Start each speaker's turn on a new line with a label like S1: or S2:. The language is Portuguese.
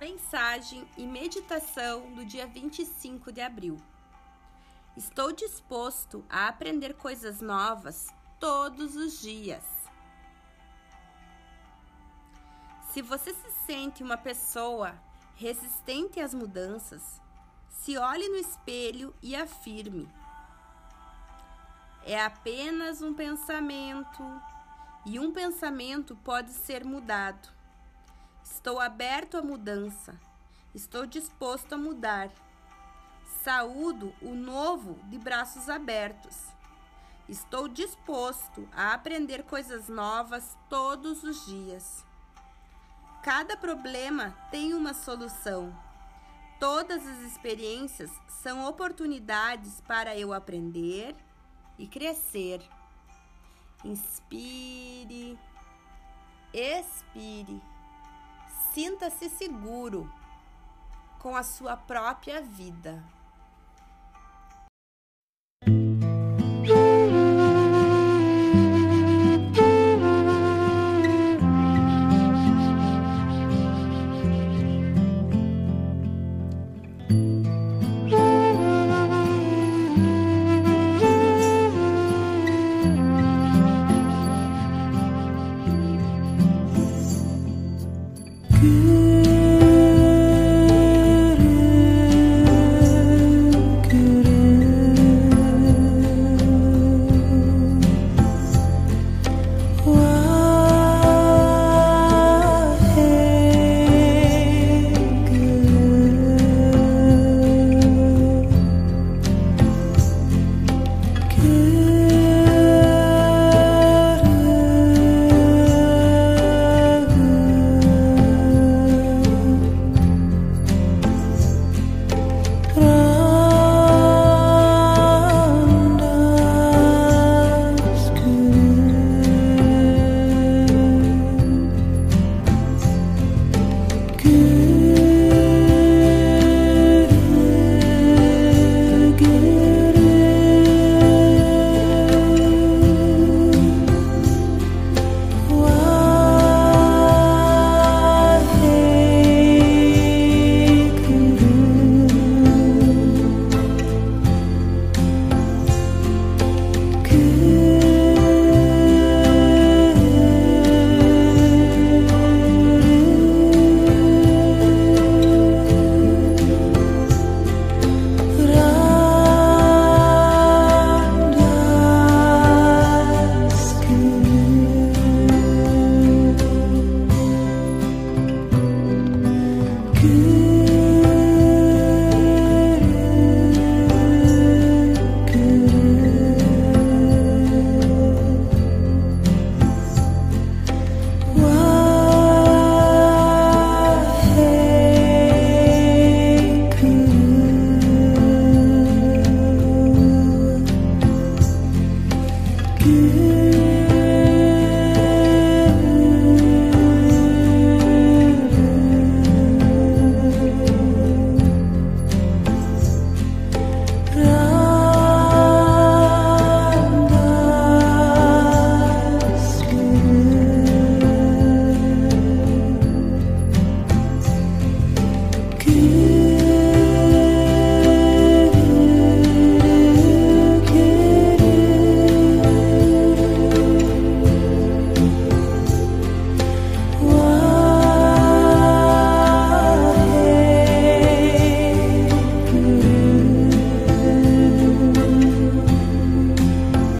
S1: Mensagem e meditação do dia 25 de abril. Estou disposto a aprender coisas novas todos os dias. Se você se sente uma pessoa resistente às mudanças, se olhe no espelho e afirme: é apenas um pensamento e um pensamento pode ser mudado. Estou aberto à mudança. Estou disposto a mudar. Saúdo o novo de braços abertos. Estou disposto a aprender coisas novas todos os dias. Cada problema tem uma solução. Todas as experiências são oportunidades para eu aprender e crescer. Inspire, expire. Sinta-se seguro com a sua própria vida.
S2: you. you.